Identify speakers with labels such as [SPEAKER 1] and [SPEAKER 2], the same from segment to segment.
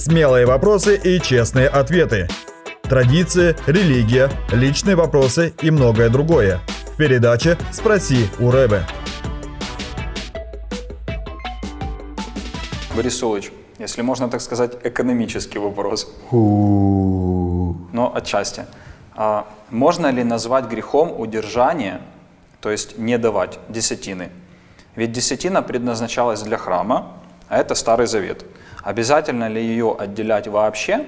[SPEAKER 1] Смелые вопросы и честные ответы. Традиции, религия, личные вопросы и многое другое. В передаче «Спроси у Рэбе».
[SPEAKER 2] Борис Улыч, если можно так сказать, экономический вопрос. Но отчасти. А можно ли назвать грехом удержание, то есть не давать десятины? Ведь десятина предназначалась для храма, а это Старый Завет. Обязательно ли ее отделять вообще,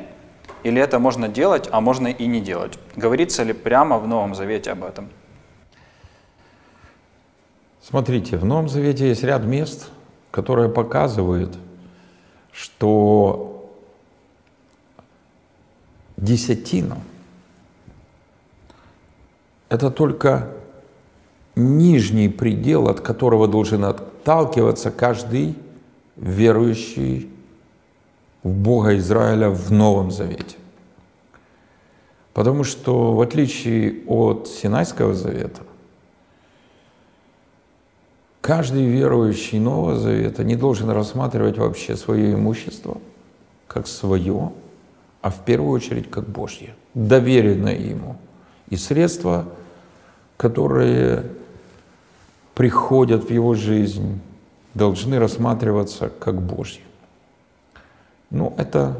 [SPEAKER 2] или это можно делать, а можно и не делать? Говорится ли прямо в Новом Завете об этом?
[SPEAKER 3] Смотрите, в Новом Завете есть ряд мест, которые показывают, что десятина – это только нижний предел, от которого должен отталкиваться каждый верующий в Бога Израиля в Новом Завете. Потому что в отличие от Синайского Завета, каждый верующий Нового Завета не должен рассматривать вообще свое имущество как свое, а в первую очередь как Божье, доверенное ему. И средства, которые приходят в его жизнь, должны рассматриваться как Божьи. Ну, это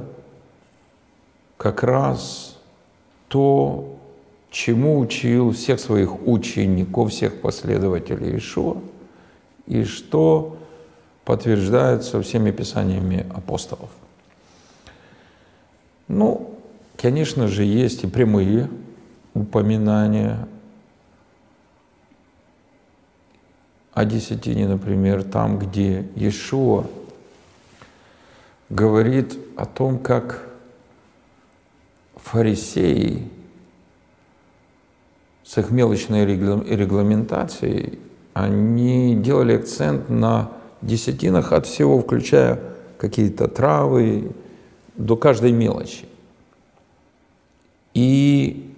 [SPEAKER 3] как раз то, чему учил всех своих учеников, всех последователей Ишуа, и что подтверждается всеми писаниями апостолов. Ну, конечно же, есть и прямые упоминания о десятине, например, там, где Иешуа говорит о том, как фарисеи с их мелочной регламентацией, они делали акцент на десятинах от всего, включая какие-то травы, до каждой мелочи. И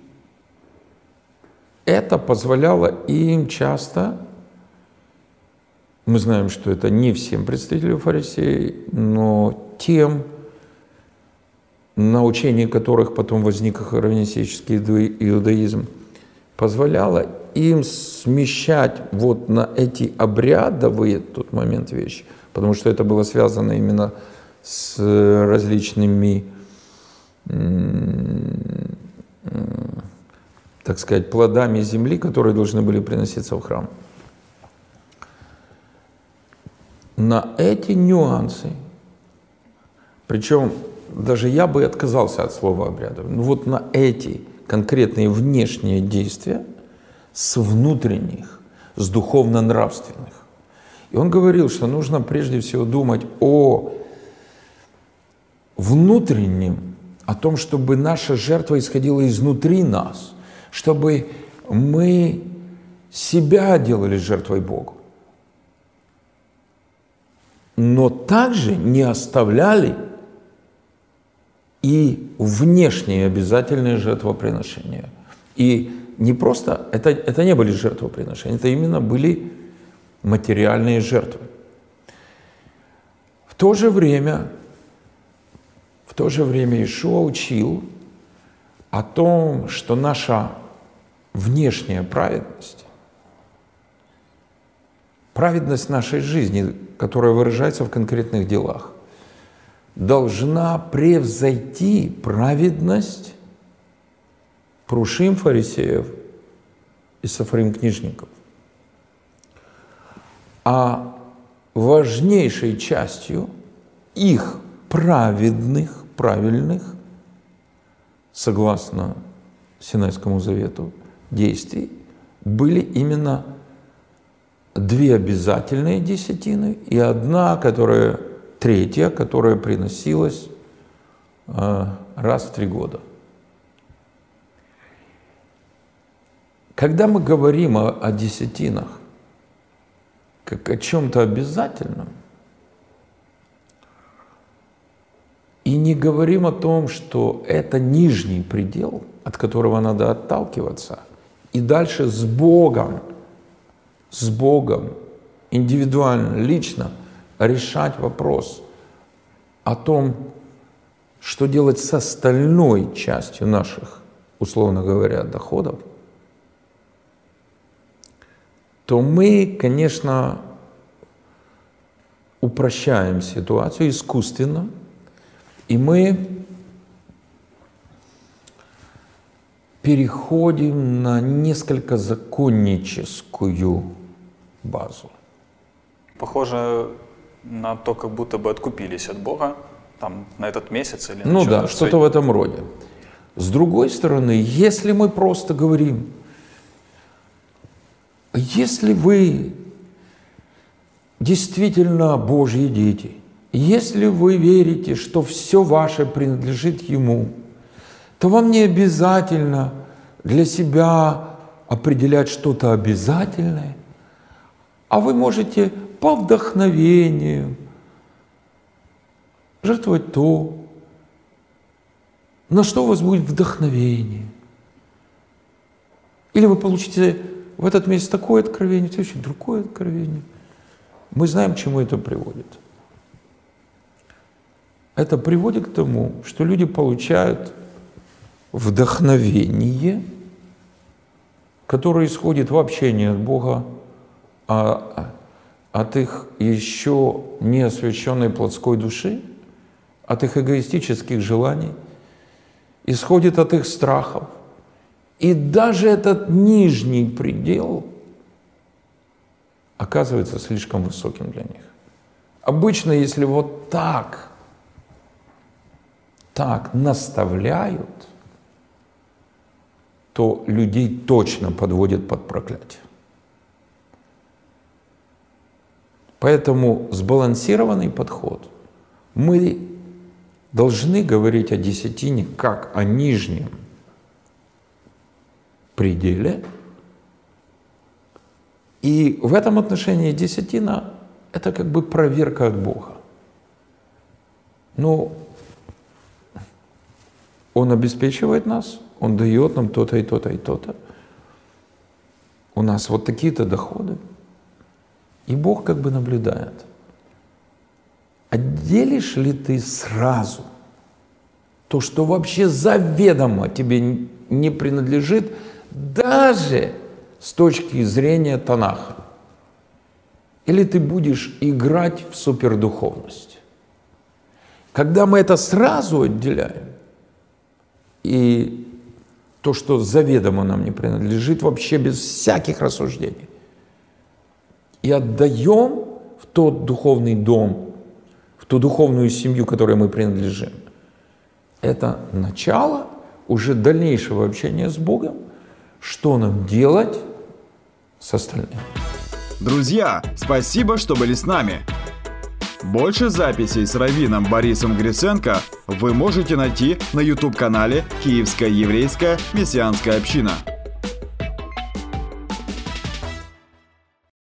[SPEAKER 3] это позволяло им часто мы знаем, что это не всем представителям фарисеев, но тем, на учении которых потом возник хронистический иудаизм, позволяло им смещать вот на эти обрядовые тот момент вещи, потому что это было связано именно с различными, так сказать, плодами земли, которые должны были приноситься в храм. На эти нюансы, причем даже я бы отказался от слова обряда, но вот на эти конкретные внешние действия с внутренних, с духовно-нравственных. И он говорил, что нужно прежде всего думать о внутреннем, о том, чтобы наша жертва исходила изнутри нас, чтобы мы себя делали жертвой Богу но также не оставляли и внешние обязательные жертвоприношения. И не просто, это, это не были жертвоприношения, это именно были материальные жертвы. В то же время, в то же время Ишуа учил о том, что наша внешняя праведность праведность нашей жизни, которая выражается в конкретных делах, должна превзойти праведность прушим фарисеев и сафарим книжников. А важнейшей частью их праведных, правильных, согласно Синайскому завету, действий были именно две обязательные десятины и одна, которая третья, которая приносилась э, раз в три года. Когда мы говорим о, о десятинах, как о чем-то обязательном, и не говорим о том, что это нижний предел, от которого надо отталкиваться, и дальше с Богом – с Богом, индивидуально, лично решать вопрос о том, что делать с остальной частью наших, условно говоря, доходов, то мы, конечно, упрощаем ситуацию искусственно, и мы переходим на несколько законническую базу.
[SPEAKER 2] Похоже на то, как будто бы откупились от Бога там, на этот месяц или
[SPEAKER 3] Ну да, что-то в этом роде. С другой стороны, если мы просто говорим, если вы действительно Божьи дети, если вы верите, что все ваше принадлежит Ему, то вам не обязательно для себя определять что-то обязательное, а вы можете по вдохновению жертвовать то, на что у вас будет вдохновение. Или вы получите в этот месяц такое откровение, в следующий другое откровение. Мы знаем, к чему это приводит. Это приводит к тому, что люди получают вдохновение, которое исходит вообще не от Бога, а от их еще не освященной плотской души, от их эгоистических желаний, исходит от их страхов. И даже этот нижний предел оказывается слишком высоким для них. Обычно, если вот так, так наставляют, то людей точно подводят под проклятие. Поэтому сбалансированный подход. Мы должны говорить о десятине как о нижнем пределе. И в этом отношении десятина – это как бы проверка от Бога. Ну, Он обеспечивает нас, Он дает нам то-то и то-то и то-то. У нас вот такие-то доходы – и Бог как бы наблюдает. Отделишь ли ты сразу то, что вообще заведомо тебе не принадлежит, даже с точки зрения Танаха? Или ты будешь играть в супердуховность? Когда мы это сразу отделяем, и то, что заведомо нам не принадлежит, вообще без всяких рассуждений, и отдаем в тот духовный дом, в ту духовную семью, которой мы принадлежим. Это начало уже дальнейшего общения с Богом, что нам делать с остальным.
[SPEAKER 1] Друзья, спасибо, что были с нами. Больше записей с раввином Борисом Гриценко вы можете найти на YouTube-канале «Киевская еврейская мессианская община».